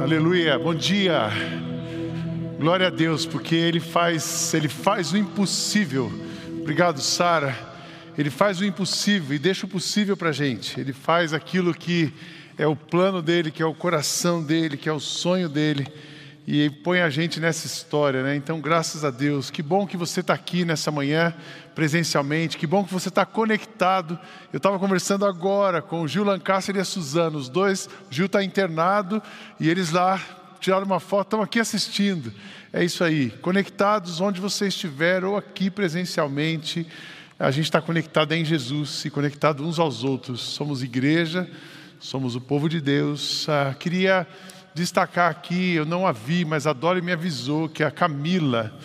Aleluia. Bom dia. Glória a Deus, porque ele faz, ele faz o impossível. Obrigado, Sara. Ele faz o impossível e deixa o possível para a gente. Ele faz aquilo que é o plano dele, que é o coração dele, que é o sonho dele e põe a gente nessa história, né? Então, graças a Deus, que bom que você está aqui nessa manhã, presencialmente, que bom que você está conectado. Eu estava conversando agora com o Gil Lancaster e a Suzana, os dois, o Gil está internado e eles lá tiraram uma foto, estão aqui assistindo. É isso aí, conectados onde você estiver ou aqui presencialmente, a gente está conectado em Jesus e conectado uns aos outros. Somos igreja, somos o povo de Deus. Ah, queria destacar aqui, eu não a vi, mas a Dori me avisou que a Camila,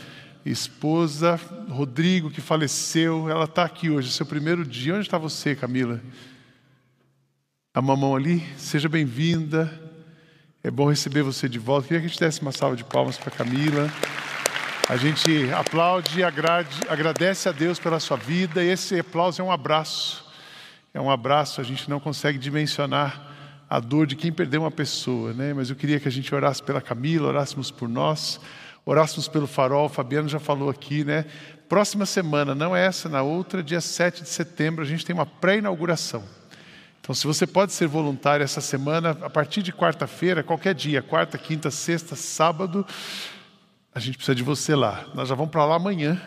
esposa Rodrigo, que faleceu, ela está aqui hoje, seu primeiro dia. Onde está você, Camila? A mamão ali, seja bem-vinda. É bom receber você de volta. Queria que a gente desse uma salva de palmas para Camila. A gente aplaude e agradece a Deus pela sua vida. Esse aplauso é um abraço. É um abraço, a gente não consegue dimensionar a dor de quem perdeu uma pessoa, né? Mas eu queria que a gente orasse pela Camila, orássemos por nós, orássemos pelo farol. O Fabiano já falou aqui, né? Próxima semana, não é essa, na outra, dia 7 de setembro, a gente tem uma pré-inauguração. Então, se você pode ser voluntário essa semana, a partir de quarta-feira, qualquer dia, quarta, quinta, sexta, sábado, a gente precisa de você lá. Nós já vamos para lá amanhã.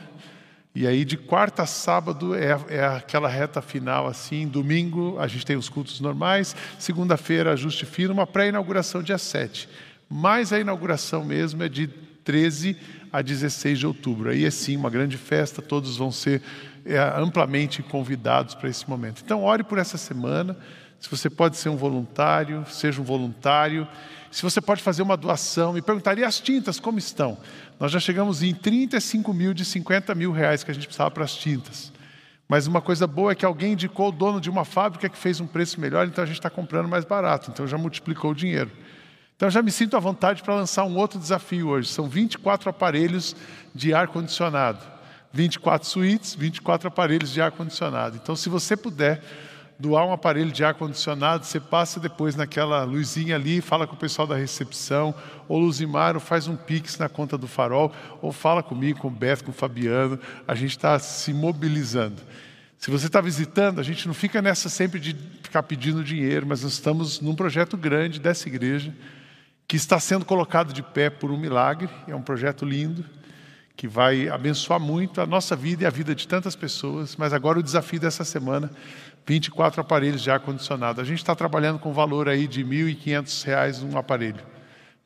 E aí, de quarta a sábado, é, é aquela reta final assim. Domingo, a gente tem os cultos normais. Segunda-feira, ajuste fino, uma pré-inauguração dia 7. Mas a inauguração mesmo é de 13 a 16 de outubro. Aí é sim uma grande festa, todos vão ser é, amplamente convidados para esse momento. Então, ore por essa semana. Se você pode ser um voluntário, seja um voluntário. Se você pode fazer uma doação, me perguntaria as tintas como estão. Nós já chegamos em 35 mil de 50 mil reais que a gente precisava para as tintas. Mas uma coisa boa é que alguém indicou o dono de uma fábrica que fez um preço melhor, então a gente está comprando mais barato, então já multiplicou o dinheiro. Então já me sinto à vontade para lançar um outro desafio hoje. São 24 aparelhos de ar-condicionado. 24 suítes, 24 aparelhos de ar-condicionado. Então, se você puder doar um aparelho de ar-condicionado, você passa depois naquela luzinha ali, fala com o pessoal da recepção, ou Luzimar, ou faz um pix na conta do farol, ou fala comigo, com o Beto, com o Fabiano, a gente está se mobilizando. Se você está visitando, a gente não fica nessa sempre de ficar pedindo dinheiro, mas nós estamos num projeto grande dessa igreja, que está sendo colocado de pé por um milagre, é um projeto lindo, que vai abençoar muito a nossa vida e a vida de tantas pessoas, mas agora o desafio dessa semana 24 aparelhos de ar-condicionado. A gente está trabalhando com valor aí de R$ 1.500 um aparelho.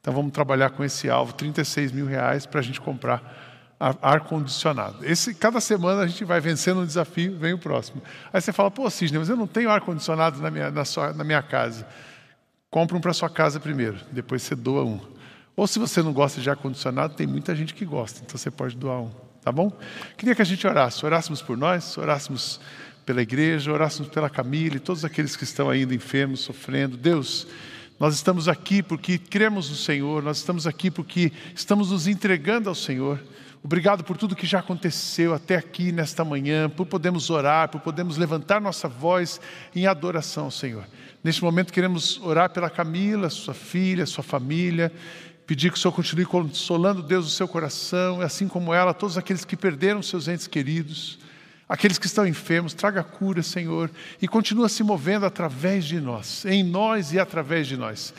Então vamos trabalhar com esse alvo, 36 mil reais para a gente comprar ar-condicionado. Esse, cada semana a gente vai vencendo um desafio, vem o próximo. Aí você fala, pô, Cisne, mas eu não tenho ar-condicionado na minha, na, sua, na minha casa. Compre um para sua casa primeiro, depois você doa um. Ou se você não gosta de ar-condicionado, tem muita gente que gosta, então você pode doar um, tá bom? Queria que a gente orasse, orássemos por nós, orássemos pela igreja, orássemos pela Camila e todos aqueles que estão ainda enfermos, sofrendo. Deus, nós estamos aqui porque cremos no Senhor, nós estamos aqui porque estamos nos entregando ao Senhor. Obrigado por tudo que já aconteceu até aqui nesta manhã, por podermos orar, por podermos levantar nossa voz em adoração ao Senhor. Neste momento queremos orar pela Camila, sua filha, sua família, pedir que o Senhor continue consolando Deus o seu coração, assim como ela, todos aqueles que perderam seus entes queridos aqueles que estão enfermos, traga cura, Senhor, e continua se movendo através de nós, em nós e através de nós.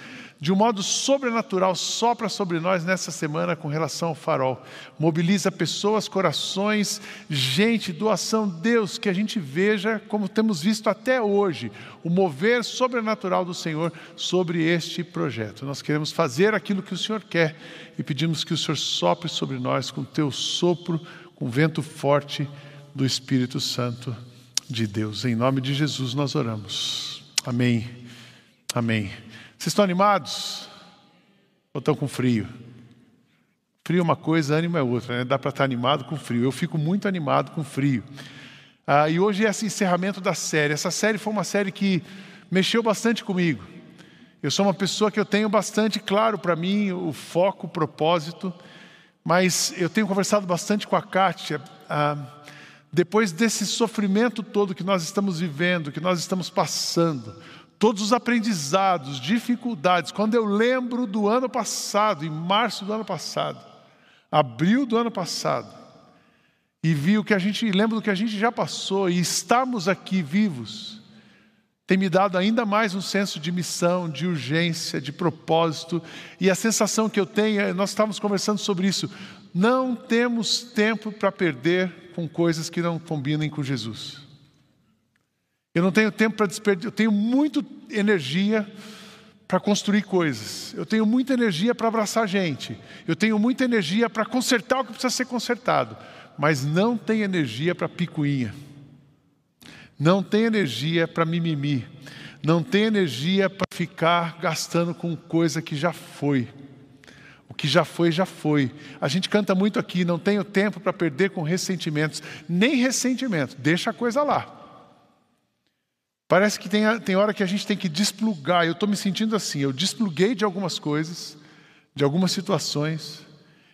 De um modo sobrenatural, sopra sobre nós nessa semana com relação ao farol. Mobiliza pessoas, corações, gente, doação, Deus, que a gente veja, como temos visto até hoje, o mover sobrenatural do Senhor sobre este projeto. Nós queremos fazer aquilo que o Senhor quer e pedimos que o Senhor sopre sobre nós com teu sopro, com vento forte do Espírito Santo de Deus. Em nome de Jesus nós oramos. Amém. Amém. Vocês estão animados? Ou estão com frio? Frio é uma coisa, ânimo é outra, né? Dá para estar animado com frio. Eu fico muito animado com frio. Ah, e hoje é esse encerramento da série. Essa série foi uma série que mexeu bastante comigo. Eu sou uma pessoa que eu tenho bastante claro para mim o foco, o propósito, mas eu tenho conversado bastante com a Kátia. Ah, depois desse sofrimento todo que nós estamos vivendo, que nós estamos passando, todos os aprendizados, dificuldades. Quando eu lembro do ano passado, em março do ano passado, abril do ano passado, e vi o que a gente, lembro do que a gente já passou e estarmos aqui vivos, tem me dado ainda mais um senso de missão, de urgência, de propósito, e a sensação que eu tenho, nós estávamos conversando sobre isso, não temos tempo para perder com coisas que não combinem com Jesus. Eu não tenho tempo para desperdiçar, eu tenho muita energia para construir coisas, eu tenho muita energia para abraçar gente, eu tenho muita energia para consertar o que precisa ser consertado, mas não tenho energia para picuinha, não tenho energia para mimimi, não tenho energia para ficar gastando com coisa que já foi. O que já foi, já foi. A gente canta muito aqui, não tenho tempo para perder com ressentimentos. Nem ressentimento, deixa a coisa lá. Parece que tem, tem hora que a gente tem que desplugar. Eu estou me sentindo assim. Eu despluguei de algumas coisas, de algumas situações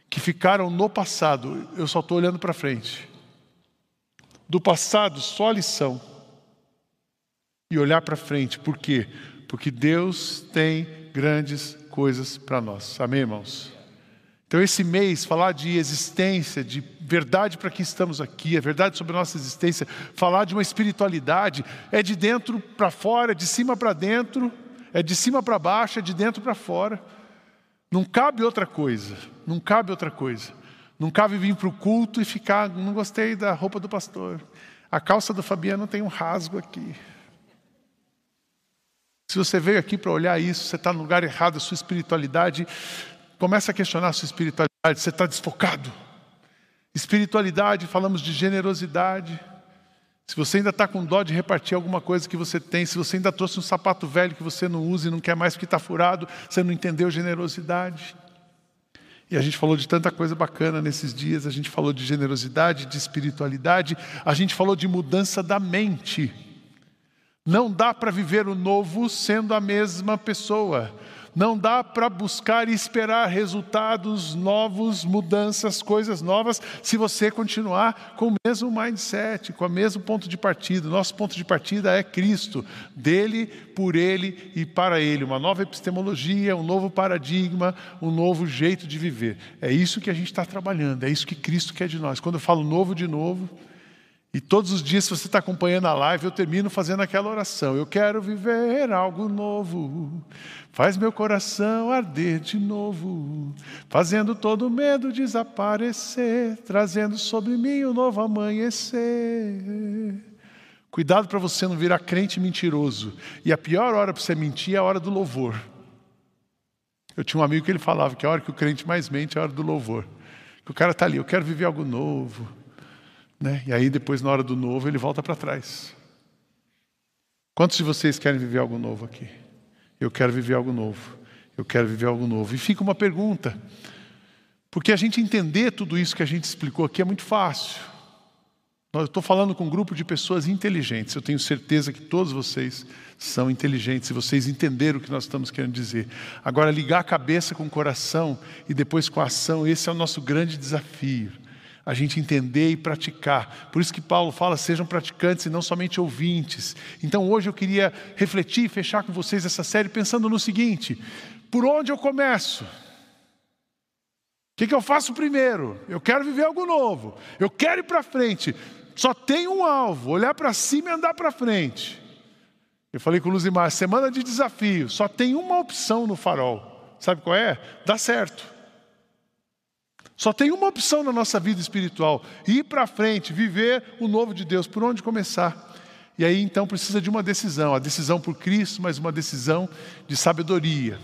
que ficaram no passado. Eu só estou olhando para frente. Do passado, só a lição. E olhar para frente. Por quê? Porque Deus tem grandes coisas para nós. Amém, irmãos? Então, esse mês, falar de existência, de verdade para quem estamos aqui, a verdade sobre a nossa existência, falar de uma espiritualidade, é de dentro para fora, é de cima para dentro, é de cima para baixo, é de dentro para fora. Não cabe outra coisa, não cabe outra coisa. Não cabe vir para o culto e ficar, não gostei da roupa do pastor. A calça do Fabiano tem um rasgo aqui. Se você veio aqui para olhar isso, você está no lugar errado, a sua espiritualidade começa a questionar a sua espiritualidade, você está desfocado. Espiritualidade, falamos de generosidade. Se você ainda está com dó de repartir alguma coisa que você tem, se você ainda trouxe um sapato velho que você não usa e não quer mais porque está furado, você não entendeu generosidade. E a gente falou de tanta coisa bacana nesses dias, a gente falou de generosidade, de espiritualidade, a gente falou de mudança da mente. Não dá para viver o novo sendo a mesma pessoa. Não dá para buscar e esperar resultados novos, mudanças, coisas novas, se você continuar com o mesmo mindset, com o mesmo ponto de partida. Nosso ponto de partida é Cristo, dele, por ele e para ele. Uma nova epistemologia, um novo paradigma, um novo jeito de viver. É isso que a gente está trabalhando, é isso que Cristo quer de nós. Quando eu falo novo de novo, e todos os dias, se você está acompanhando a live, eu termino fazendo aquela oração. Eu quero viver algo novo. Faz meu coração arder de novo, fazendo todo medo desaparecer, trazendo sobre mim um novo amanhecer. Cuidado para você não virar crente mentiroso. E a pior hora para você mentir é a hora do louvor. Eu tinha um amigo que ele falava que a hora que o crente mais mente é a hora do louvor. Que o cara está ali, eu quero viver algo novo né? E aí, depois, na hora do novo, ele volta para trás. Quantos de vocês querem viver algo novo aqui? Eu quero viver algo novo. Eu quero viver algo novo. E fica uma pergunta. Porque a gente entender tudo isso que a gente explicou aqui é muito fácil. Eu estou falando com um grupo de pessoas inteligentes. Eu tenho certeza que todos vocês são inteligentes e vocês entenderam o que nós estamos querendo dizer. Agora, ligar a cabeça com o coração e depois com a ação, esse é o nosso grande desafio a gente entender e praticar. Por isso que Paulo fala: sejam praticantes e não somente ouvintes. Então hoje eu queria refletir e fechar com vocês essa série pensando no seguinte: por onde eu começo? O que, que eu faço primeiro? Eu quero viver algo novo, eu quero ir para frente. Só tem um alvo: olhar para cima e andar para frente. Eu falei com o Luzimar: semana de desafio, só tem uma opção no farol. Sabe qual é? Dá certo. Só tem uma opção na nossa vida espiritual: ir para frente, viver o novo de Deus. Por onde começar? E aí então precisa de uma decisão, a decisão por Cristo, mas uma decisão de sabedoria.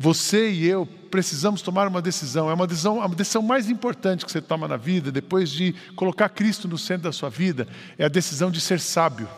Você e eu precisamos tomar uma decisão, é uma decisão, a decisão mais importante que você toma na vida, depois de colocar Cristo no centro da sua vida, é a decisão de ser sábio.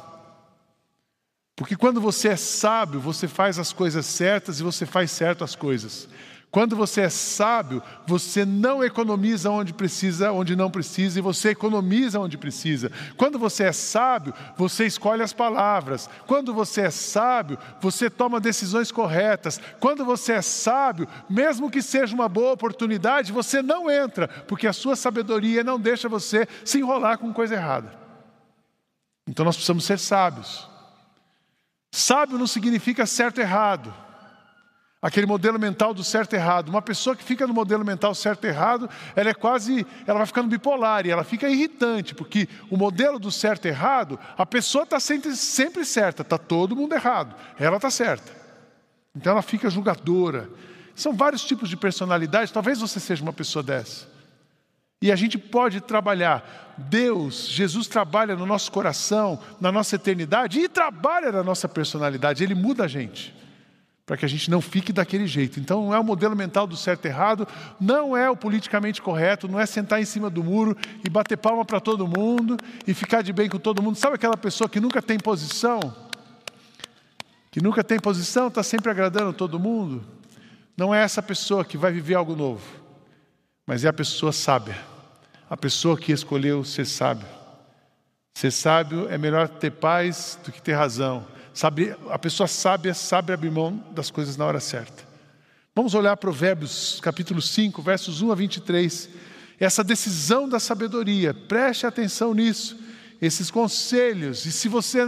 Porque quando você é sábio, você faz as coisas certas e você faz certo as coisas. Quando você é sábio, você não economiza onde precisa, onde não precisa, e você economiza onde precisa. Quando você é sábio, você escolhe as palavras. Quando você é sábio, você toma decisões corretas. Quando você é sábio, mesmo que seja uma boa oportunidade, você não entra, porque a sua sabedoria não deixa você se enrolar com coisa errada. Então nós precisamos ser sábios. Sábio não significa certo e errado. Aquele modelo mental do certo e errado. Uma pessoa que fica no modelo mental certo e errado, ela é quase, ela vai ficando bipolar e ela fica irritante, porque o modelo do certo e errado, a pessoa está sempre, sempre certa, está todo mundo errado, ela está certa. Então ela fica julgadora. São vários tipos de personalidade, talvez você seja uma pessoa dessa. E a gente pode trabalhar. Deus, Jesus trabalha no nosso coração, na nossa eternidade e trabalha na nossa personalidade, Ele muda a gente para que a gente não fique daquele jeito. Então, não é o modelo mental do certo e errado, não é o politicamente correto, não é sentar em cima do muro e bater palma para todo mundo e ficar de bem com todo mundo. Sabe aquela pessoa que nunca tem posição? Que nunca tem posição, está sempre agradando todo mundo? Não é essa pessoa que vai viver algo novo, mas é a pessoa sábia, a pessoa que escolheu ser sábio. Ser sábio é melhor ter paz do que ter razão Sabe, a pessoa sábia sabe abrir mão das coisas na hora certa. Vamos olhar Provérbios capítulo 5, versos 1 a 23. Essa decisão da sabedoria, preste atenção nisso, esses conselhos. E se você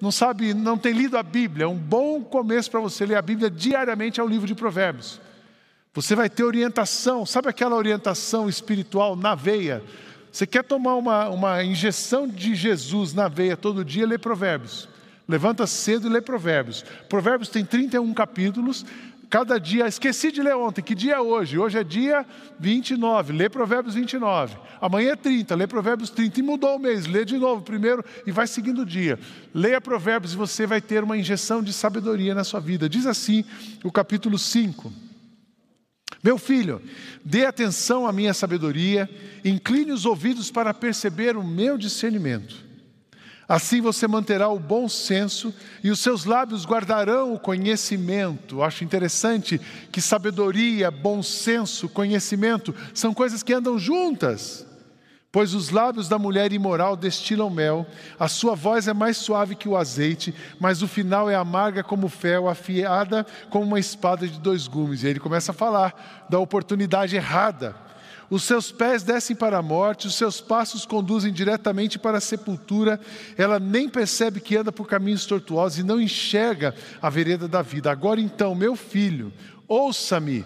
não sabe, não tem lido a Bíblia, é um bom começo para você ler a Bíblia diariamente é o livro de Provérbios. Você vai ter orientação, sabe aquela orientação espiritual na veia? Você quer tomar uma, uma injeção de Jesus na veia todo dia, lê Provérbios. Levanta cedo e lê Provérbios. Provérbios tem 31 capítulos. Cada dia, esqueci de ler ontem, que dia é hoje? Hoje é dia 29, lê Provérbios 29. Amanhã é 30, lê Provérbios 30. E mudou o mês, lê de novo primeiro e vai seguindo o dia. Leia Provérbios e você vai ter uma injeção de sabedoria na sua vida. Diz assim o capítulo 5. Meu filho, dê atenção à minha sabedoria, incline os ouvidos para perceber o meu discernimento. Assim você manterá o bom senso e os seus lábios guardarão o conhecimento. Acho interessante que sabedoria, bom senso, conhecimento são coisas que andam juntas. Pois os lábios da mulher imoral destilam mel, a sua voz é mais suave que o azeite, mas o final é amarga como fel, afiada como uma espada de dois gumes. E ele começa a falar da oportunidade errada os seus pés descem para a morte, os seus passos conduzem diretamente para a sepultura. Ela nem percebe que anda por caminhos tortuosos e não enxerga a vereda da vida. Agora então, meu filho, ouça-me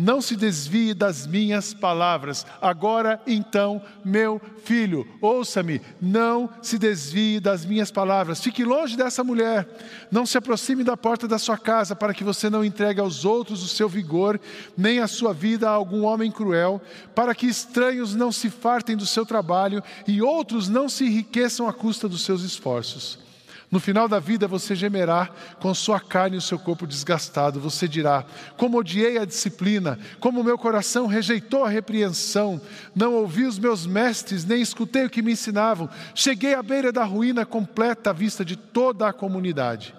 não se desvie das minhas palavras. Agora então, meu filho, ouça-me, não se desvie das minhas palavras. Fique longe dessa mulher. Não se aproxime da porta da sua casa, para que você não entregue aos outros o seu vigor, nem a sua vida a algum homem cruel, para que estranhos não se fartem do seu trabalho e outros não se enriqueçam à custa dos seus esforços. No final da vida você gemerá com sua carne e o seu corpo desgastado. Você dirá: Como odiei a disciplina, como meu coração rejeitou a repreensão. Não ouvi os meus mestres, nem escutei o que me ensinavam. Cheguei à beira da ruína completa à vista de toda a comunidade.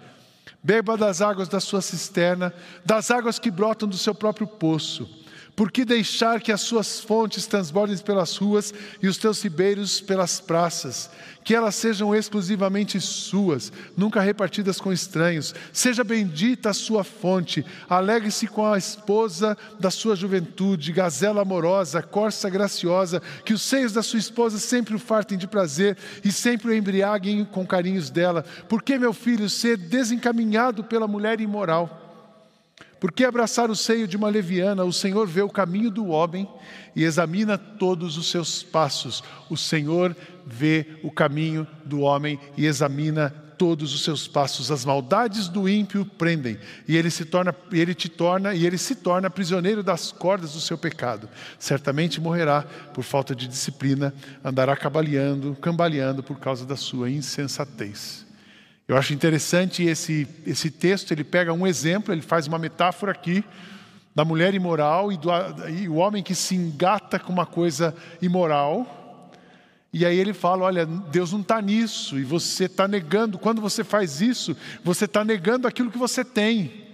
Beba das águas da sua cisterna, das águas que brotam do seu próprio poço. Por que deixar que as suas fontes transbordem pelas ruas e os teus ribeiros pelas praças? Que elas sejam exclusivamente suas, nunca repartidas com estranhos. Seja bendita a sua fonte. Alegre-se com a esposa da sua juventude, gazela amorosa, corça graciosa. Que os seios da sua esposa sempre o fartem de prazer e sempre o embriaguem com carinhos dela. Por que, meu filho, ser desencaminhado pela mulher imoral? Por que abraçar o seio de uma leviana? O Senhor vê o caminho do homem e examina todos os seus passos. O Senhor vê o caminho do homem e examina todos os seus passos. As maldades do ímpio prendem, e ele se torna, ele te torna, e ele se torna prisioneiro das cordas do seu pecado. Certamente morrerá por falta de disciplina, andará cambaleando, cambaleando por causa da sua insensatez. Eu acho interessante esse, esse texto, ele pega um exemplo, ele faz uma metáfora aqui da mulher imoral e, do, e o homem que se engata com uma coisa imoral. E aí ele fala: olha, Deus não está nisso, e você está negando, quando você faz isso, você está negando aquilo que você tem.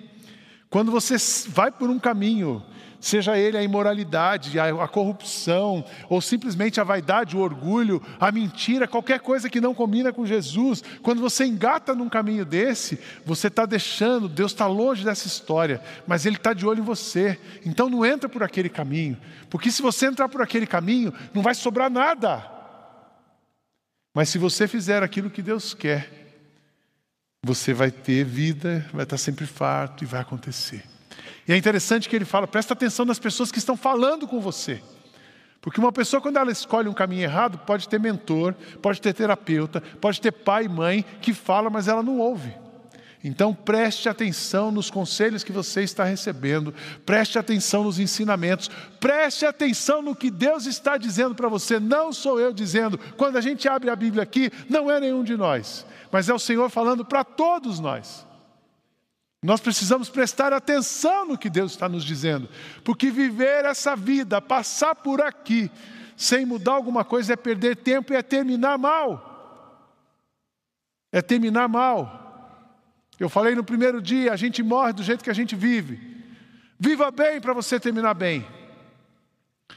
Quando você vai por um caminho seja ele a imoralidade, a, a, corrupção, ou simplesmente a vaidade, o orgulho, a mentira, qualquer coisa que não combina com Jesus, quando você engata num caminho desse, você está deixando, Deus está longe dessa história, mas Ele está de olho em você, então não entra por aquele caminho, porque se você entrar por aquele caminho, não vai sobrar nada. Mas se você fizer aquilo que Deus quer, você vai ter vida, vai estar sempre farto e vai acontecer. E é interessante que ele fala: presta atenção nas pessoas que estão falando com você. Porque uma pessoa, quando ela escolhe um caminho errado, pode ter mentor, pode ter terapeuta, pode ter pai e mãe que fala, mas ela não ouve. Então preste atenção nos conselhos que você está recebendo, preste atenção nos ensinamentos, preste atenção no que Deus está dizendo para você. Não sou eu dizendo, quando a gente abre a Bíblia aqui, não é nenhum de nós, mas é o Senhor falando para todos nós. Nós precisamos prestar atenção no que Deus está nos dizendo, porque viver essa vida, passar por aqui, sem mudar alguma coisa, é perder tempo e é terminar mal. É terminar mal. Eu falei no primeiro dia: a gente morre do jeito que a gente vive. Viva bem para você terminar bem.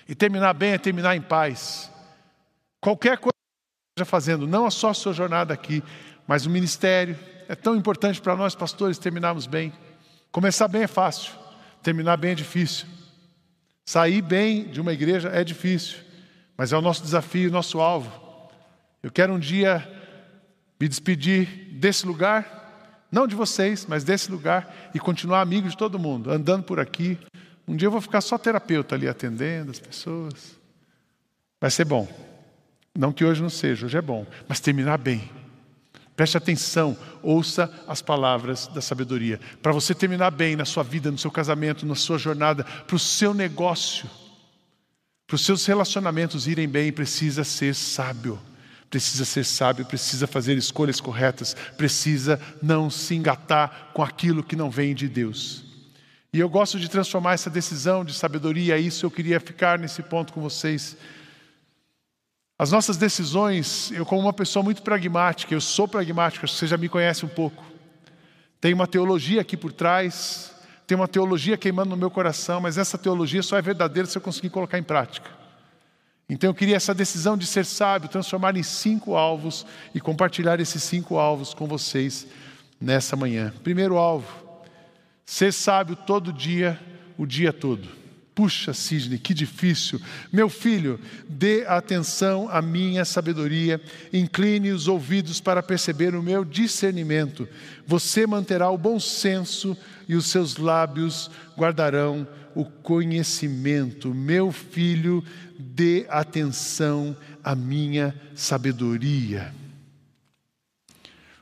E terminar bem é terminar em paz. Qualquer coisa que esteja fazendo, não só a sua jornada aqui, mas o ministério, é tão importante para nós, pastores, terminarmos bem. Começar bem é fácil, terminar bem é difícil. Sair bem de uma igreja é difícil, mas é o nosso desafio, o nosso alvo. Eu quero um dia me despedir desse lugar, não de vocês, mas desse lugar, e continuar amigo de todo mundo, andando por aqui. Um dia eu vou ficar só terapeuta ali atendendo as pessoas. Vai ser bom. Não que hoje não seja, hoje é bom, mas terminar bem Preste atenção, ouça as palavras da sabedoria. Para você terminar bem na sua vida, no seu casamento, na sua jornada, para o seu negócio, para os seus relacionamentos irem bem, precisa ser sábio. Precisa ser sábio, precisa fazer escolhas corretas, precisa não se engatar com aquilo que não vem de Deus. E eu gosto de transformar essa decisão de sabedoria, isso eu queria ficar nesse ponto com vocês. As nossas decisões, eu como uma pessoa muito pragmática, eu sou pragmático, você já me conhece um pouco. Tem uma teologia aqui por trás, tem uma teologia queimando no meu coração, mas essa teologia só é verdadeira se eu conseguir colocar em prática. Então eu queria essa decisão de ser sábio, transformar em cinco alvos e compartilhar esses cinco alvos com vocês nessa manhã. Primeiro alvo, ser sábio todo dia, o dia todo. Puxa, Sidney, que difícil. Meu filho, dê atenção à minha sabedoria, incline os ouvidos para perceber o meu discernimento. Você manterá o bom senso e os seus lábios guardarão o conhecimento. Meu filho, dê atenção à minha sabedoria.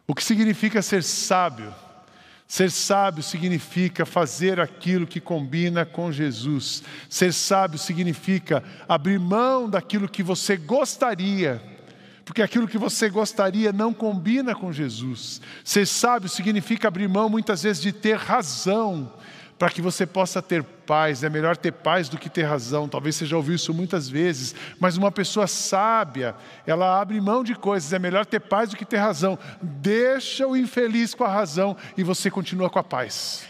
O que significa ser sábio? Ser sábio significa fazer aquilo que combina com Jesus. Ser sábio significa abrir mão daquilo que você gostaria, porque aquilo que você gostaria não combina com Jesus. Ser sábio significa abrir mão muitas vezes de ter razão, para que você possa ter paz. É melhor ter paz do que ter razão. Talvez você já ouviu isso muitas vezes, mas uma pessoa sábia, ela abre mão de coisas. É melhor ter paz do que ter razão. Deixa o infeliz com a razão e você continua com a paz.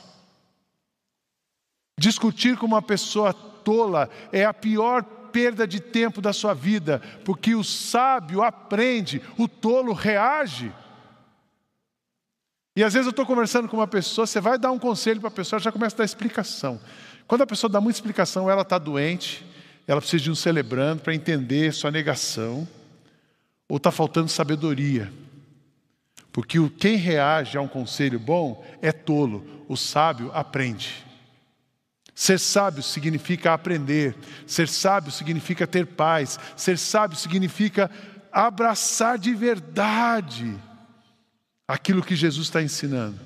Discutir com uma pessoa tola é a pior perda de tempo da sua vida, porque o sábio aprende, o tolo reage. E às vezes eu estou conversando com uma pessoa, você vai dar um conselho para a pessoa, já começa a dar explicação. Quando a pessoa dá muita explicação, ela está doente, ela precisa de um celebrando para entender sua negação, ou está faltando sabedoria. Porque quem reage a um conselho bom é tolo, o sábio aprende. Ser sábio significa aprender, ser sábio significa ter paz, ser sábio significa abraçar de verdade aquilo que Jesus está ensinando.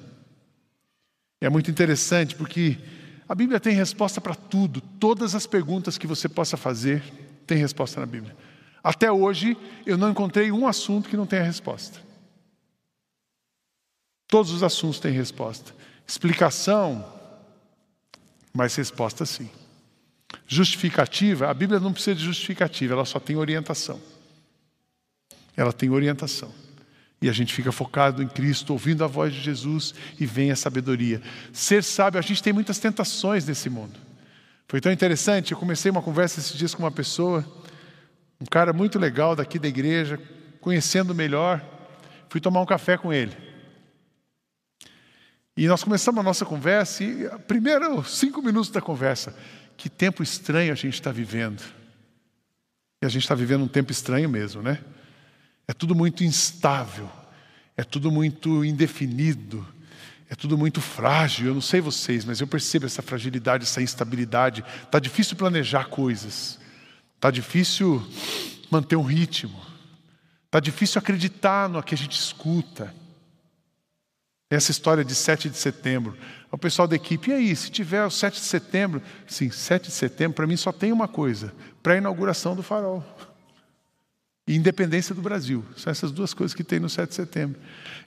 É muito interessante porque a Bíblia tem resposta para tudo, todas as perguntas que você possa fazer, tem resposta na Bíblia. Até hoje, eu não encontrei um assunto que não tenha resposta. Todos os assuntos têm resposta. Explicação, mas resposta sim. Justificativa, a Bíblia não precisa de justificativa, ela só tem orientação. Ela tem orientação. E a gente fica focado em Cristo, ouvindo a voz de Jesus e vem a sabedoria. Ser sábio, a gente tem muitas tentações nesse mundo. Foi tão interessante, eu comecei uma conversa esses dias com uma pessoa, um cara muito legal daqui da igreja, conhecendo melhor, fui tomar um café com ele. E nós começamos a nossa conversa, e primeiros cinco minutos da conversa, que tempo estranho a gente está vivendo. E a gente está vivendo um tempo estranho mesmo, né? É tudo muito instável. é tudo muito indefinido, é tudo muito frágil. Eu não sei vocês, mas eu percebo essa fragilidade, essa instabilidade. Está difícil planejar coisas, está difícil manter um ritmo, está difícil acreditar no que a gente escuta. Essa história de 7 de setembro. O pessoal da equipe, e aí, se tiver o 7 de setembro? Sim, 7 de setembro, para mim só tem uma coisa: pré-inauguração do farol. E independência do Brasil. São essas duas coisas que tem no 7 de setembro.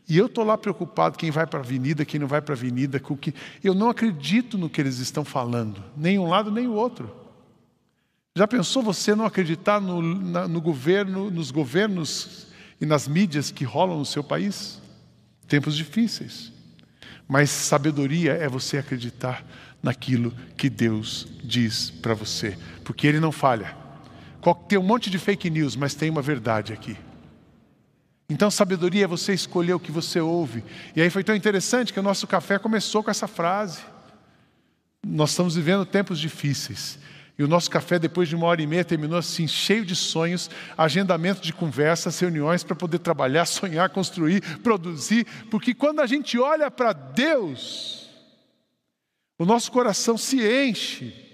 E eu estou lá preocupado quem vai para a avenida, quem não vai para a avenida, com que. Eu não acredito no que eles estão falando, nem um lado nem o outro. Já pensou você não acreditar no, na, no governo, nos governos e nas mídias que rolam no seu país? Tempos difíceis. Mas sabedoria é você acreditar naquilo que Deus diz para você, porque Ele não falha. Tem um monte de fake news, mas tem uma verdade aqui. Então, sabedoria é você escolher o que você ouve. E aí foi tão interessante que o nosso café começou com essa frase. Nós estamos vivendo tempos difíceis. E o nosso café, depois de uma hora e meia, terminou assim, cheio de sonhos, agendamento de conversas, reuniões para poder trabalhar, sonhar, construir, produzir. Porque quando a gente olha para Deus, o nosso coração se enche.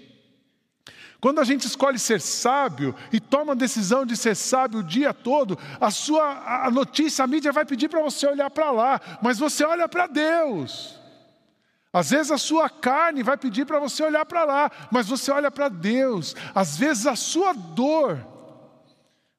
Quando a gente escolhe ser sábio e toma a decisão de ser sábio o dia todo, a sua a notícia, a mídia vai pedir para você olhar para lá, mas você olha para Deus. Às vezes a sua carne vai pedir para você olhar para lá, mas você olha para Deus. Às vezes a sua dor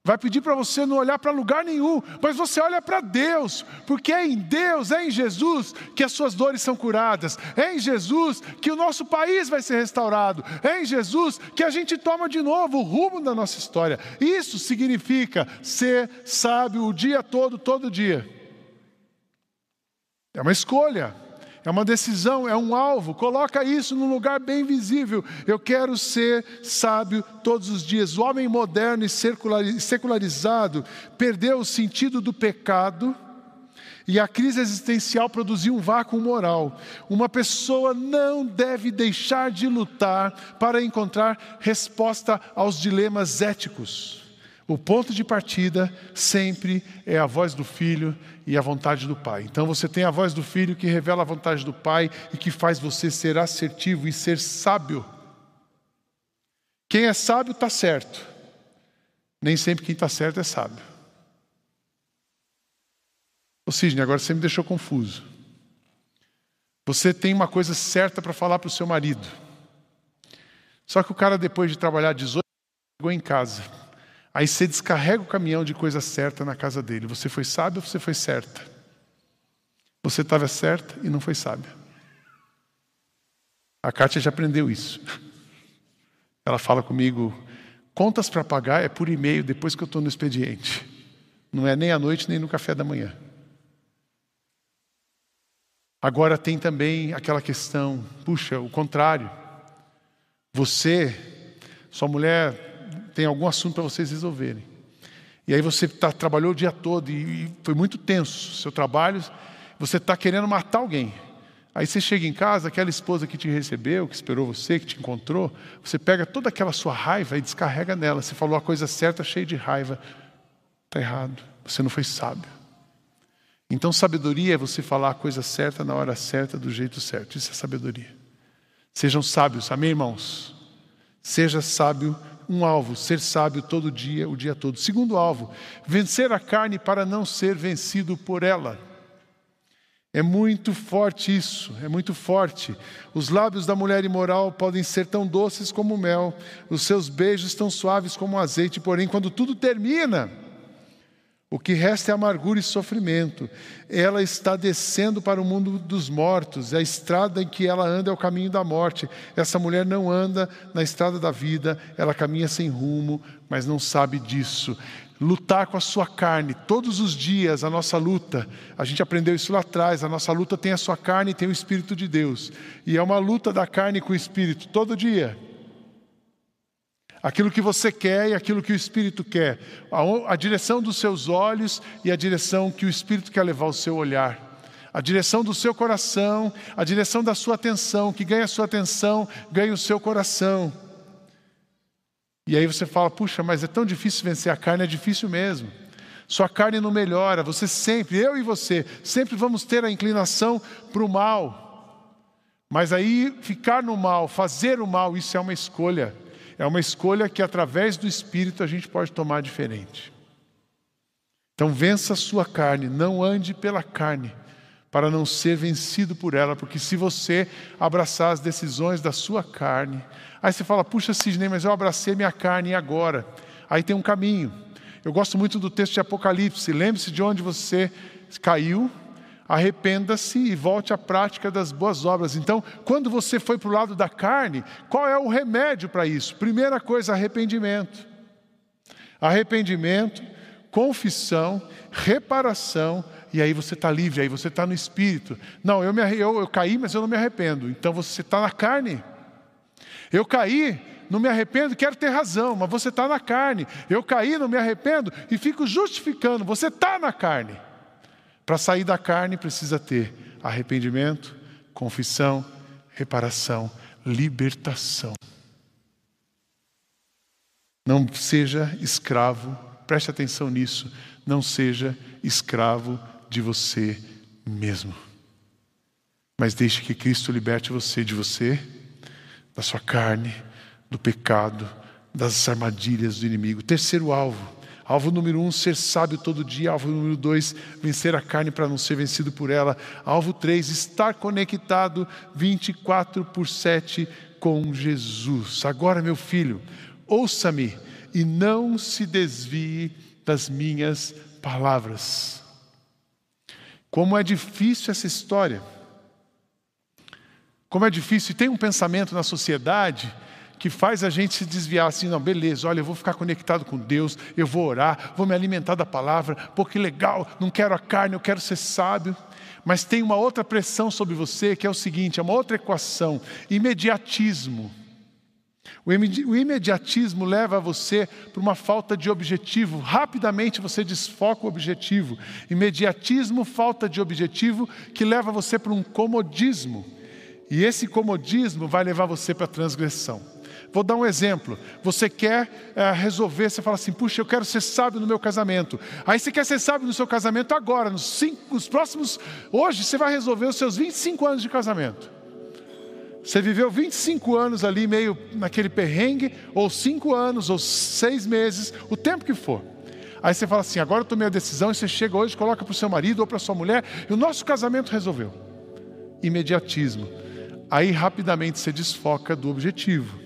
vai pedir para você não olhar para lugar nenhum, mas você olha para Deus, porque é em Deus, é em Jesus que as suas dores são curadas, é em Jesus que o nosso país vai ser restaurado, é em Jesus que a gente toma de novo o rumo da nossa história. Isso significa ser sábio o dia todo, todo dia. É uma escolha é uma decisão, é um alvo. Coloca isso num lugar bem visível. Eu quero ser sábio todos os dias. O homem moderno e secularizado perdeu o sentido do pecado. E a crise existencial produziu um vácuo moral. Uma pessoa não deve deixar de lutar para encontrar resposta aos dilemas éticos. O ponto de partida sempre é a voz do filho e a vontade do pai. Então você tem a voz do filho que revela a vontade do pai e que faz você ser assertivo e ser sábio. Quem é sábio está certo. Nem sempre quem está certo é sábio. Ô Sidney, agora você me deixou confuso. Você tem uma coisa certa para falar para o seu marido. Só que o cara, depois de trabalhar 18 chegou em casa Aí você descarrega o caminhão de coisa certa na casa dele. Você foi sábio ou você foi certa? Você estava certa e não foi sábia. A Kátia já aprendeu isso. Ela fala comigo: contas para pagar é por e-mail depois que eu estou no expediente. Não é nem à noite nem no café da manhã. Agora tem também aquela questão, puxa, o contrário. Você, sua mulher tem algum assunto para vocês resolverem. E aí você tá, trabalhou o dia todo e, e foi muito tenso seu trabalho, você está querendo matar alguém. Aí você chega em casa, aquela esposa que te recebeu, que esperou você, que te encontrou, você pega toda aquela sua raiva e descarrega nela. Você falou a coisa certa, cheio de raiva. Está errado, você não foi sábio. Então, sabedoria é você falar a coisa certa na hora certa, do jeito certo. Isso é sabedoria. Sejam sábios, amém, irmãos? Seja sábio um alvo, ser sábio todo dia, o dia todo. Segundo alvo, vencer a carne para não ser vencido por ela. É muito forte isso, é muito forte. Os lábios da mulher imoral podem ser tão doces como mel, os seus beijos tão suaves como azeite, porém, quando tudo termina, o que resta é amargura e sofrimento. Ela está descendo para o mundo dos mortos. A estrada em que ela anda é o caminho da morte. Essa mulher não anda na estrada da vida, ela caminha sem rumo, mas não sabe disso. Lutar com a sua carne, todos os dias a nossa luta, a gente aprendeu isso lá atrás, a nossa luta tem a sua carne e tem o Espírito de Deus. E é uma luta da carne com o Espírito, todo dia aquilo que você quer e aquilo que o Espírito quer, a, a direção dos seus olhos e a direção que o Espírito quer levar o seu olhar a direção do seu coração, a direção da sua atenção, que ganha a sua atenção, ganha o seu coração. E aí você fala, puxa, mas é tão difícil vencer a carne, é difícil mesmo. Sua carne não melhora, você sempre, eu e você, sempre vamos ter a inclinação para o mal. Mas aí, ficar no mal, fazer o mal, isso é uma escolha. É uma escolha que, através do Espírito, a gente pode tomar diferente. Então, vença a sua carne, não ande pela carne, para não ser vencido por ela, porque se você abraçar as decisões da sua carne, aí você fala, puxa, Sidney, mas eu abracei minha carne e agora? Aí tem um caminho. Eu gosto muito do texto de Apocalipse. Lembre-se de onde você caiu, arrependa-se e volte à prática das boas obras. Então, quando você foi para o lado da carne, qual é o remédio para isso? Primeira coisa, arrependimento. Arrependimento, confissão, reparação, e aí você está livre, aí você está no espírito. Não, eu, me, eu, eu caí, mas eu não me arrependo. Então você está na carne. Eu caí, não me arrependo, quero ter razão, mas você está na carne. Eu caí, não me arrependo e fico justificando, você está na carne. Para sair da carne precisa ter arrependimento, confissão, reparação, libertação. Não seja escravo, preste atenção nisso, não seja escravo de você mesmo. Mas deixe que Cristo liberte você de você, da sua carne, do pecado, das armadilhas do inimigo. Terceiro alvo. Alvo número um, ser sábio todo dia. Alvo número dois, vencer a carne para não ser vencido por ela. Alvo três, estar conectado 24 por 7 com Jesus. Agora, meu filho, ouça-me e não se desvie das minhas palavras. Como é difícil essa história. Como é difícil, e tem um pensamento na sociedade que faz a gente se desviar assim, não, beleza, olha, eu vou ficar conectado com Deus, eu vou orar, vou me alimentar da palavra, pô, que legal, não quero a carne, eu quero ser sábio. Mas tem uma outra pressão sobre você, que é o seguinte, é uma outra equação, imediatismo. O imediatismo leva você para uma falta de objetivo. Rapidamente você desfoca o objetivo. Imediatismo, falta de objetivo, que leva você para um comodismo. E esse comodismo vai levar você para a transgressão. Vou dar um exemplo. Você quer é, resolver, você fala assim: puxa, eu quero ser sábio no meu casamento. Aí você quer ser sábio no seu casamento agora, nos, cinco, nos próximos. Hoje você vai resolver os seus 25 anos de casamento. Você viveu 25 anos ali, meio naquele perrengue, ou 5 anos, ou 6 meses, o tempo que for. Aí você fala assim: agora eu tomei a decisão, e você chega hoje, coloca para o seu marido ou para sua mulher, e o nosso casamento resolveu. Imediatismo. Aí rapidamente você desfoca do objetivo.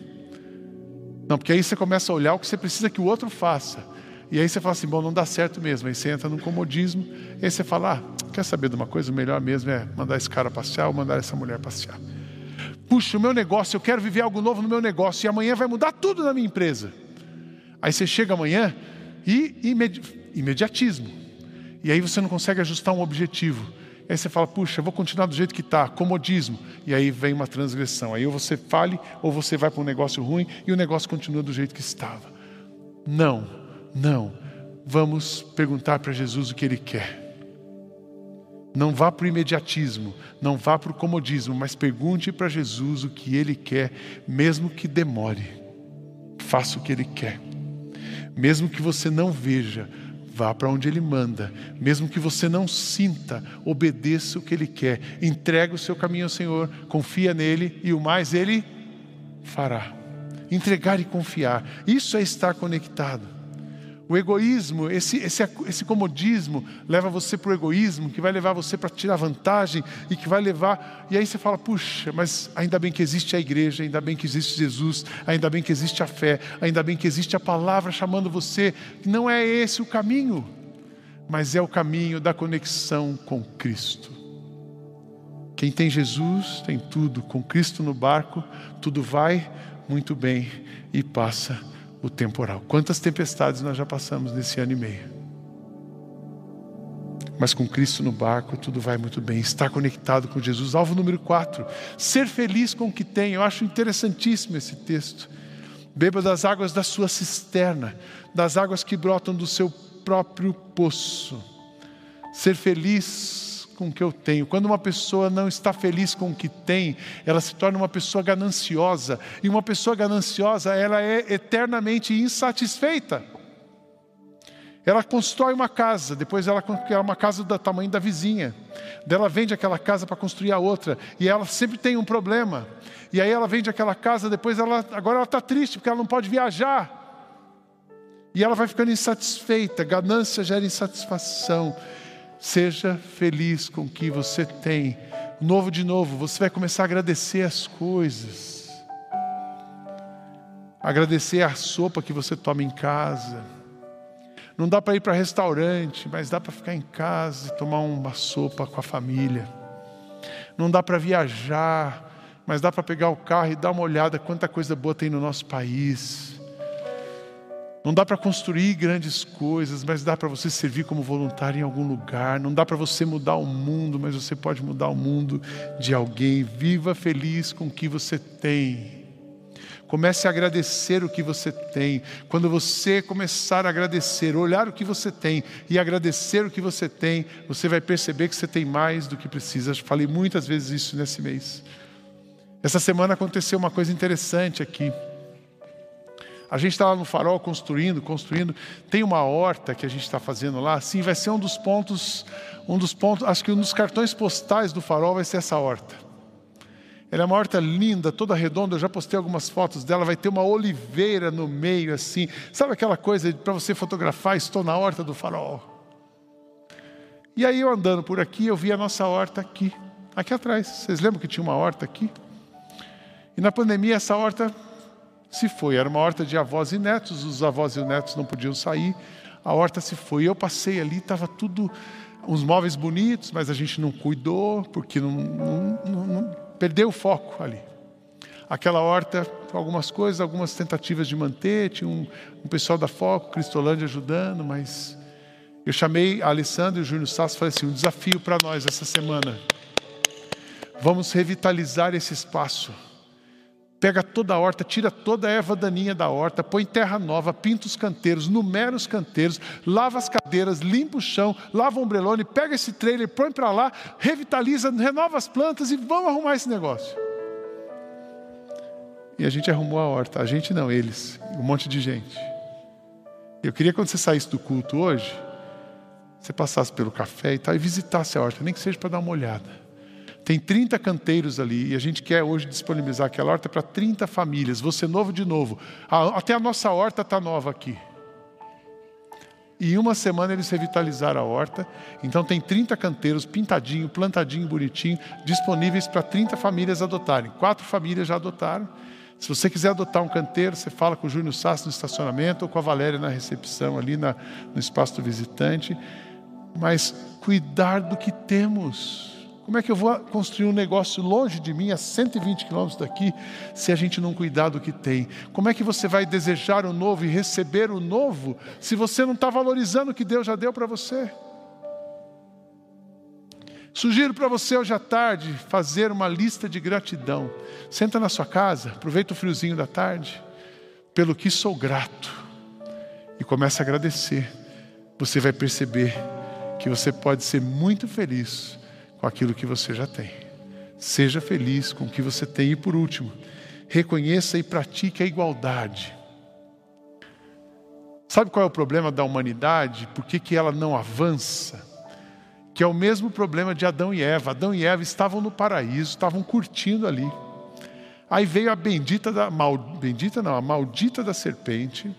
Não, porque aí você começa a olhar o que você precisa que o outro faça. E aí você fala assim, bom, não dá certo mesmo. Aí você entra num comodismo. E aí você fala, ah, quer saber de uma coisa? O melhor mesmo é mandar esse cara passear ou mandar essa mulher passear. Puxa, o meu negócio, eu quero viver algo novo no meu negócio. E amanhã vai mudar tudo na minha empresa. Aí você chega amanhã e imedi imediatismo. E aí você não consegue ajustar um objetivo. Aí você fala, puxa, eu vou continuar do jeito que está, comodismo. E aí vem uma transgressão. Aí ou você fale, ou você vai para um negócio ruim e o negócio continua do jeito que estava. Não, não. Vamos perguntar para Jesus o que Ele quer. Não vá para o imediatismo, não vá para o comodismo, mas pergunte para Jesus o que Ele quer, mesmo que demore. Faça o que Ele quer. Mesmo que você não veja, Vá para onde Ele manda, mesmo que você não sinta, obedeça o que Ele quer, entregue o seu caminho ao Senhor, confia nele e o mais Ele fará. Entregar e confiar, isso é estar conectado. O egoísmo, esse, esse, esse comodismo, leva você para o egoísmo, que vai levar você para tirar vantagem e que vai levar. E aí você fala: puxa, mas ainda bem que existe a igreja, ainda bem que existe Jesus, ainda bem que existe a fé, ainda bem que existe a palavra chamando você. Não é esse o caminho, mas é o caminho da conexão com Cristo. Quem tem Jesus tem tudo, com Cristo no barco, tudo vai muito bem e passa o temporal. Quantas tempestades nós já passamos nesse ano e meio. Mas com Cristo no barco, tudo vai muito bem. Estar conectado com Jesus. Alvo número 4. Ser feliz com o que tem. Eu acho interessantíssimo esse texto. Beba das águas da sua cisterna, das águas que brotam do seu próprio poço. Ser feliz com o que eu tenho. Quando uma pessoa não está feliz com o que tem, ela se torna uma pessoa gananciosa. E uma pessoa gananciosa, ela é eternamente insatisfeita. Ela constrói uma casa, depois ela quer uma casa do tamanho da vizinha. Ela vende aquela casa para construir a outra. E ela sempre tem um problema. E aí ela vende aquela casa, depois ela agora ela está triste porque ela não pode viajar. E ela vai ficando insatisfeita. Ganância gera insatisfação. Seja feliz com o que você tem. Novo de novo, você vai começar a agradecer as coisas. Agradecer a sopa que você toma em casa não dá para ir para restaurante, mas dá para ficar em casa e tomar uma sopa com a família. Não dá para viajar, mas dá para pegar o carro e dar uma olhada quanta coisa boa tem no nosso país. Não dá para construir grandes coisas, mas dá para você servir como voluntário em algum lugar. Não dá para você mudar o mundo, mas você pode mudar o mundo de alguém. Viva feliz com o que você tem. Comece a agradecer o que você tem. Quando você começar a agradecer, olhar o que você tem e agradecer o que você tem, você vai perceber que você tem mais do que precisa. falei muitas vezes isso nesse mês. Essa semana aconteceu uma coisa interessante aqui. A gente está lá no farol construindo, construindo. Tem uma horta que a gente está fazendo lá. Sim, vai ser um dos pontos, um dos pontos. Acho que um dos cartões postais do farol vai ser essa horta. Ela é uma horta linda, toda redonda. Eu já postei algumas fotos dela. Vai ter uma oliveira no meio, assim. Sabe aquela coisa para você fotografar? Estou na horta do farol. E aí eu andando por aqui, eu vi a nossa horta aqui, aqui atrás. Vocês lembram que tinha uma horta aqui? E na pandemia essa horta se foi. Era uma horta de avós e netos. Os avós e os netos não podiam sair. A horta se foi. Eu passei ali, estava tudo uns móveis bonitos, mas a gente não cuidou porque não, não, não perdeu o foco ali. Aquela horta, algumas coisas, algumas tentativas de manter, tinha um, um pessoal da Foco, Cristolândia ajudando, mas eu chamei a Alessandra e o Júnior Sasso e falei assim: um desafio para nós essa semana. Vamos revitalizar esse espaço Pega toda a horta, tira toda a erva daninha da horta, põe terra nova, pinta os canteiros, numera os canteiros, lava as cadeiras, limpa o chão, lava o ombrelone, pega esse trailer, põe para lá, revitaliza, renova as plantas e vamos arrumar esse negócio. E a gente arrumou a horta, a gente não, eles, um monte de gente. Eu queria quando você saísse do culto hoje, você passasse pelo café e tal e visitasse a horta, nem que seja para dar uma olhada. Tem 30 canteiros ali e a gente quer hoje disponibilizar aquela horta para 30 famílias. Você novo de novo. Até a nossa horta está nova aqui. E em uma semana eles revitalizaram a horta. Então tem 30 canteiros pintadinho, plantadinho, bonitinho, disponíveis para 30 famílias adotarem. Quatro famílias já adotaram. Se você quiser adotar um canteiro, você fala com o Júnior Sassi no estacionamento ou com a Valéria na recepção, ali na, no espaço do visitante. Mas cuidar do que temos. Como é que eu vou construir um negócio longe de mim, a 120 quilômetros daqui, se a gente não cuidar do que tem? Como é que você vai desejar o novo e receber o novo, se você não está valorizando o que Deus já deu para você? Sugiro para você hoje à tarde fazer uma lista de gratidão. Senta na sua casa, aproveita o friozinho da tarde, pelo que sou grato, e comece a agradecer. Você vai perceber que você pode ser muito feliz com aquilo que você já tem. Seja feliz com o que você tem. E por último, reconheça e pratique a igualdade. Sabe qual é o problema da humanidade? Por que, que ela não avança? Que é o mesmo problema de Adão e Eva. Adão e Eva estavam no paraíso, estavam curtindo ali. Aí veio a bendita da mal, bendita não, a maldita da serpente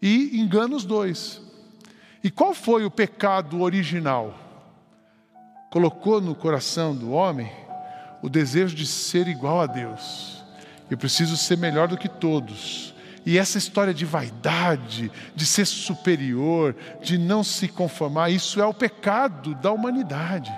e engana os dois. E qual foi o pecado original? Colocou no coração do homem o desejo de ser igual a Deus. Eu preciso ser melhor do que todos. E essa história de vaidade, de ser superior, de não se conformar, isso é o pecado da humanidade.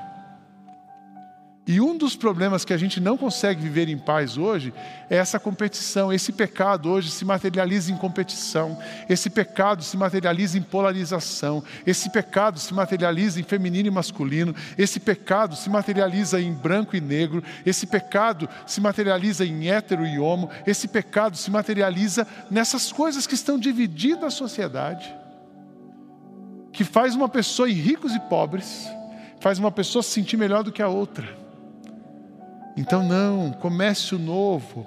E um dos problemas que a gente não consegue viver em paz hoje é essa competição. Esse pecado hoje se materializa em competição. Esse pecado se materializa em polarização. Esse pecado se materializa em feminino e masculino. Esse pecado se materializa em branco e negro. Esse pecado se materializa em hétero e homo. Esse pecado se materializa nessas coisas que estão divididas na sociedade. Que faz uma pessoa em ricos e pobres, faz uma pessoa se sentir melhor do que a outra então, não, comece o novo.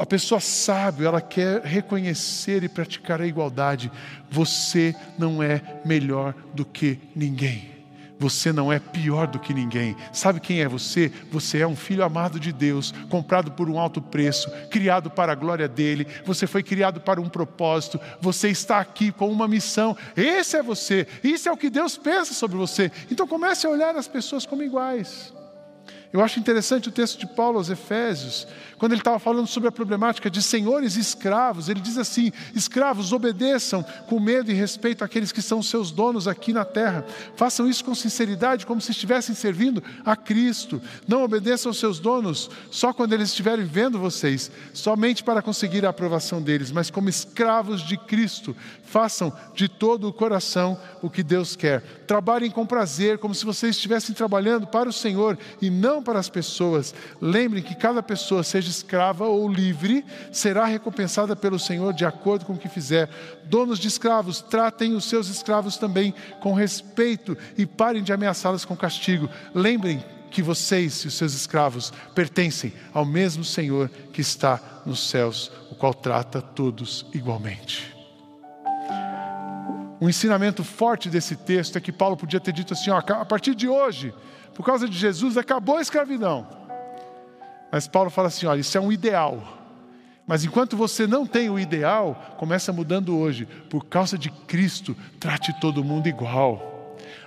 A pessoa sábio, ela quer reconhecer e praticar a igualdade. Você não é melhor do que ninguém. Você não é pior do que ninguém. Sabe quem é você? Você é um filho amado de Deus, comprado por um alto preço, criado para a glória dele. Você foi criado para um propósito. Você está aqui com uma missão. Esse é você. Isso é o que Deus pensa sobre você. Então comece a olhar as pessoas como iguais. Eu acho interessante o texto de Paulo aos Efésios, quando ele estava falando sobre a problemática de senhores e escravos. Ele diz assim: escravos, obedeçam com medo e respeito àqueles que são seus donos aqui na terra. Façam isso com sinceridade, como se estivessem servindo a Cristo. Não obedeçam aos seus donos só quando eles estiverem vendo vocês, somente para conseguir a aprovação deles, mas como escravos de Cristo. Façam de todo o coração o que Deus quer. Trabalhem com prazer, como se vocês estivessem trabalhando para o Senhor e não para as pessoas. Lembrem que cada pessoa, seja escrava ou livre, será recompensada pelo Senhor de acordo com o que fizer. Donos de escravos, tratem os seus escravos também com respeito e parem de ameaçá-los com castigo. Lembrem que vocês e os seus escravos pertencem ao mesmo Senhor que está nos céus, o qual trata todos igualmente. Um ensinamento forte desse texto é que Paulo podia ter dito assim: ó, a partir de hoje, por causa de Jesus, acabou a escravidão. Mas Paulo fala assim: olha, isso é um ideal. Mas enquanto você não tem o ideal, começa mudando hoje. Por causa de Cristo, trate todo mundo igual.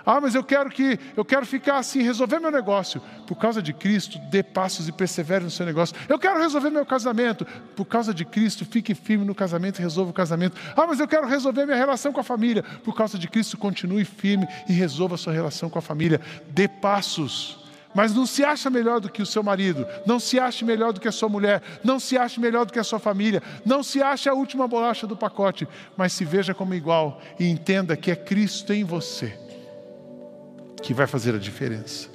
Ah, mas eu quero que eu quero ficar assim, resolver meu negócio. Por causa de Cristo, dê passos e persevere no seu negócio. Eu quero resolver meu casamento. Por causa de Cristo, fique firme no casamento e resolva o casamento. Ah, mas eu quero resolver minha relação com a família. Por causa de Cristo, continue firme e resolva a sua relação com a família. Dê passos. Mas não se acha melhor do que o seu marido, não se ache melhor do que a sua mulher, não se ache melhor do que a sua família, não se ache a última bolacha do pacote, mas se veja como igual e entenda que é Cristo em você que vai fazer a diferença.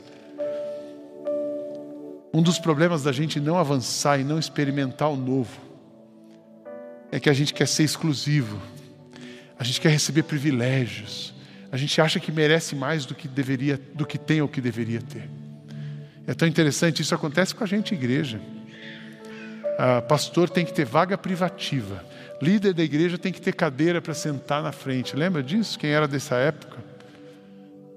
Um dos problemas da gente não avançar e não experimentar o novo é que a gente quer ser exclusivo, a gente quer receber privilégios, a gente acha que merece mais do que deveria, do que tem ou que deveria ter. É tão interessante, isso acontece com a gente, igreja. Ah, pastor tem que ter vaga privativa, líder da igreja tem que ter cadeira para sentar na frente. Lembra disso? Quem era dessa época?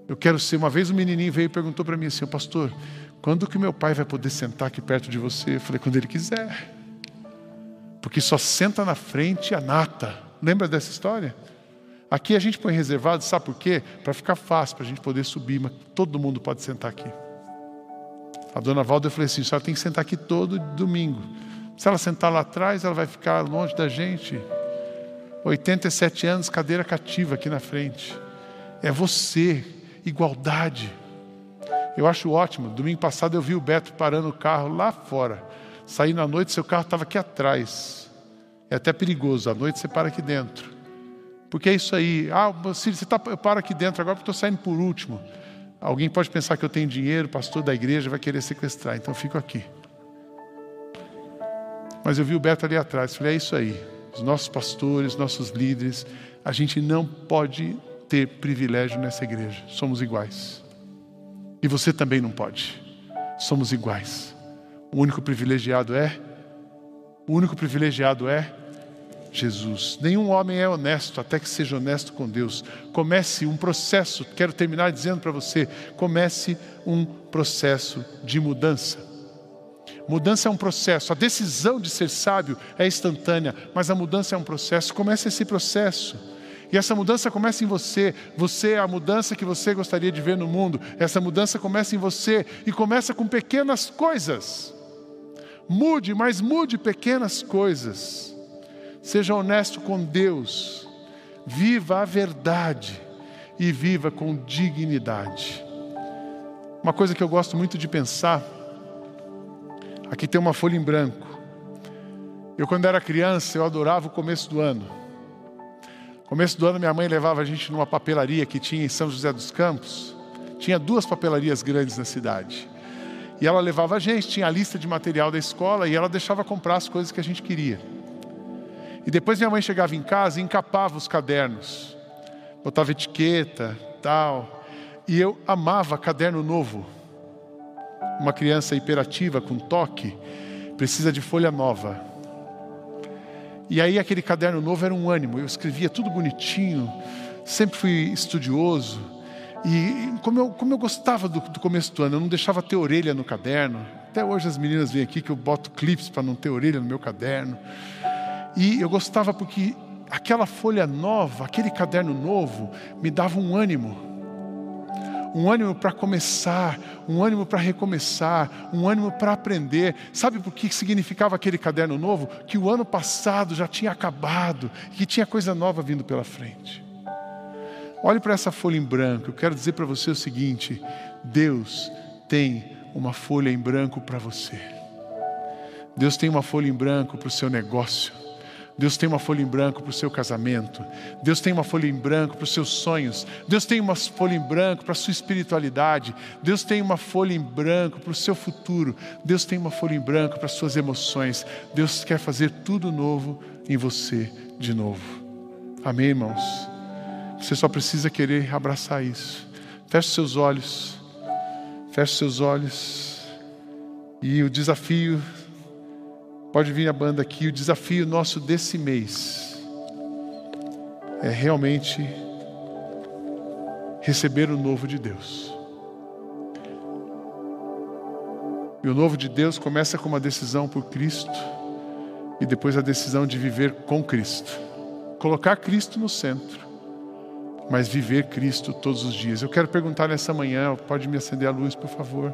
Eu quero ser. Uma vez um menininho veio e perguntou para mim assim: Pastor, quando que meu pai vai poder sentar aqui perto de você? Eu falei: Quando ele quiser. Porque só senta na frente a nata. Lembra dessa história? Aqui a gente põe reservado, sabe por quê? Para ficar fácil, para a gente poder subir, mas todo mundo pode sentar aqui. A dona Valda, eu falei assim: a senhora tem que sentar aqui todo domingo. Se ela sentar lá atrás, ela vai ficar longe da gente. 87 anos, cadeira cativa aqui na frente. É você igualdade. Eu acho ótimo. Domingo passado eu vi o Beto parando o carro lá fora. Saí na noite, seu carro estava aqui atrás. É até perigoso. À noite você para aqui dentro. Porque é isso aí. Ah, você tá, eu paro aqui dentro agora porque estou saindo por último. Alguém pode pensar que eu tenho dinheiro, pastor da igreja vai querer sequestrar, então fico aqui. Mas eu vi o Beto ali atrás, falei, é isso aí. Os nossos pastores, nossos líderes, a gente não pode ter privilégio nessa igreja. Somos iguais. E você também não pode. Somos iguais. O único privilegiado é o único privilegiado é Jesus. Nenhum homem é honesto até que seja honesto com Deus. Comece um processo, quero terminar dizendo para você, comece um processo de mudança. Mudança é um processo. A decisão de ser sábio é instantânea, mas a mudança é um processo. Comece esse processo. E essa mudança começa em você. Você é a mudança que você gostaria de ver no mundo. Essa mudança começa em você e começa com pequenas coisas. Mude, mas mude pequenas coisas. Seja honesto com Deus. Viva a verdade e viva com dignidade. Uma coisa que eu gosto muito de pensar, aqui tem uma folha em branco. Eu, quando era criança, eu adorava o começo do ano. Começo do ano, minha mãe levava a gente numa papelaria que tinha em São José dos Campos. Tinha duas papelarias grandes na cidade. E ela levava a gente, tinha a lista de material da escola e ela deixava comprar as coisas que a gente queria. E depois minha mãe chegava em casa e encapava os cadernos, botava etiqueta, tal. E eu amava caderno novo. Uma criança hiperativa com toque precisa de folha nova. E aí aquele caderno novo era um ânimo. Eu escrevia tudo bonitinho, sempre fui estudioso. E como eu, como eu gostava do, do começo do ano, eu não deixava ter orelha no caderno. Até hoje as meninas vêm aqui que eu boto clips para não ter orelha no meu caderno. E eu gostava porque aquela folha nova, aquele caderno novo, me dava um ânimo um ânimo para começar, um ânimo para recomeçar, um ânimo para aprender. Sabe por que significava aquele caderno novo? Que o ano passado já tinha acabado, que tinha coisa nova vindo pela frente. Olhe para essa folha em branco, eu quero dizer para você o seguinte: Deus tem uma folha em branco para você. Deus tem uma folha em branco para o seu negócio. Deus tem uma folha em branco para o seu casamento. Deus tem uma folha em branco para os seus sonhos. Deus tem uma folha em branco para a sua espiritualidade. Deus tem uma folha em branco para o seu futuro. Deus tem uma folha em branco para as suas emoções. Deus quer fazer tudo novo em você de novo. Amém, irmãos? Você só precisa querer abraçar isso. Feche seus olhos. Feche seus olhos. E o desafio Pode vir a banda aqui. O desafio nosso desse mês é realmente receber o novo de Deus. E o novo de Deus começa com uma decisão por Cristo e depois a decisão de viver com Cristo. Colocar Cristo no centro, mas viver Cristo todos os dias. Eu quero perguntar nessa manhã, pode me acender a luz, por favor.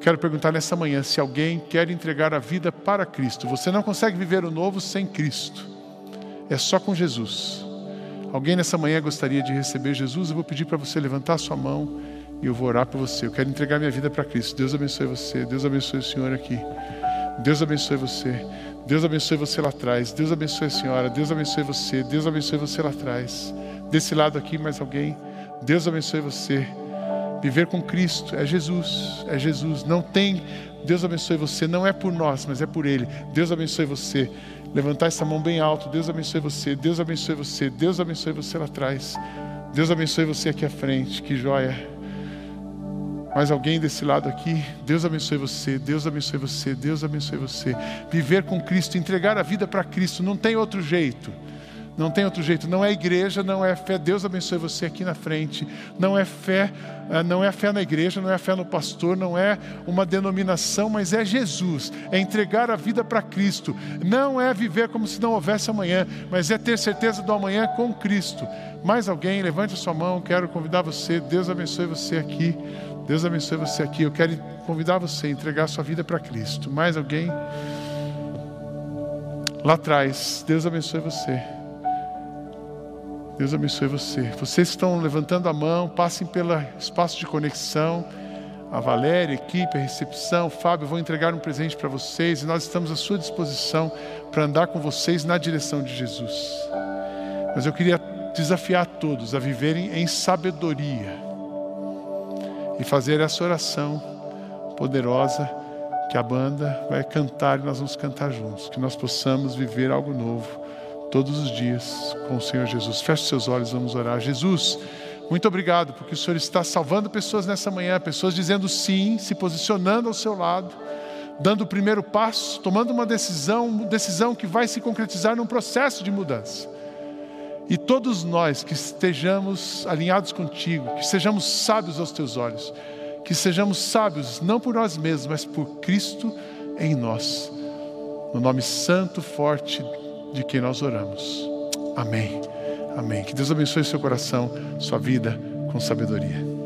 Quero perguntar nessa manhã se alguém quer entregar a vida para Cristo. Você não consegue viver o novo sem Cristo. É só com Jesus. Alguém nessa manhã gostaria de receber Jesus? Eu vou pedir para você levantar sua mão e eu vou orar por você. Eu quero entregar minha vida para Cristo. Deus abençoe você. Deus abençoe o Senhor aqui. Deus abençoe você. Deus abençoe você lá atrás. Deus abençoe a senhora. Deus abençoe você. Deus abençoe você lá atrás. Desse lado aqui, mais alguém. Deus abençoe você. Viver com Cristo é Jesus, é Jesus. Não tem, Deus abençoe você, não é por nós, mas é por Ele. Deus abençoe você. Levantar essa mão bem alto, Deus abençoe você, Deus abençoe você, Deus abençoe você lá atrás. Deus abençoe você aqui à frente, que joia. Mais alguém desse lado aqui? Deus abençoe você, Deus abençoe você, Deus abençoe você. Viver com Cristo, entregar a vida para Cristo, não tem outro jeito. Não tem outro jeito. Não é igreja, não é fé. Deus abençoe você aqui na frente. Não é fé, eh, não é fé na igreja, não é fé no pastor, não é uma denominação, mas é Jesus. É entregar a vida para Cristo. Não é viver como se não houvesse amanhã, mas é ter certeza do amanhã com Cristo. Mais alguém, levante a sua mão. Quero convidar você. Deus abençoe você aqui. Deus abençoe você aqui. Eu quero convidar você a entregar a sua vida para Cristo. Mais alguém? Lá atrás. Deus abençoe você. Deus abençoe você. Vocês estão levantando a mão, passem pelo espaço de conexão. A Valéria, a equipe, a recepção, o Fábio vão entregar um presente para vocês e nós estamos à sua disposição para andar com vocês na direção de Jesus. Mas eu queria desafiar todos a viverem em sabedoria e fazer essa oração poderosa que a banda vai cantar e nós vamos cantar juntos. Que nós possamos viver algo novo todos os dias com o Senhor Jesus. Feche seus olhos, vamos orar. Jesus, muito obrigado, porque o Senhor está salvando pessoas nessa manhã, pessoas dizendo sim, se posicionando ao seu lado, dando o primeiro passo, tomando uma decisão, uma decisão que vai se concretizar num processo de mudança. E todos nós que estejamos alinhados contigo, que sejamos sábios aos teus olhos, que sejamos sábios não por nós mesmos, mas por Cristo em nós. No nome santo, forte de quem nós oramos. Amém. Amém. Que Deus abençoe seu coração, sua vida com sabedoria.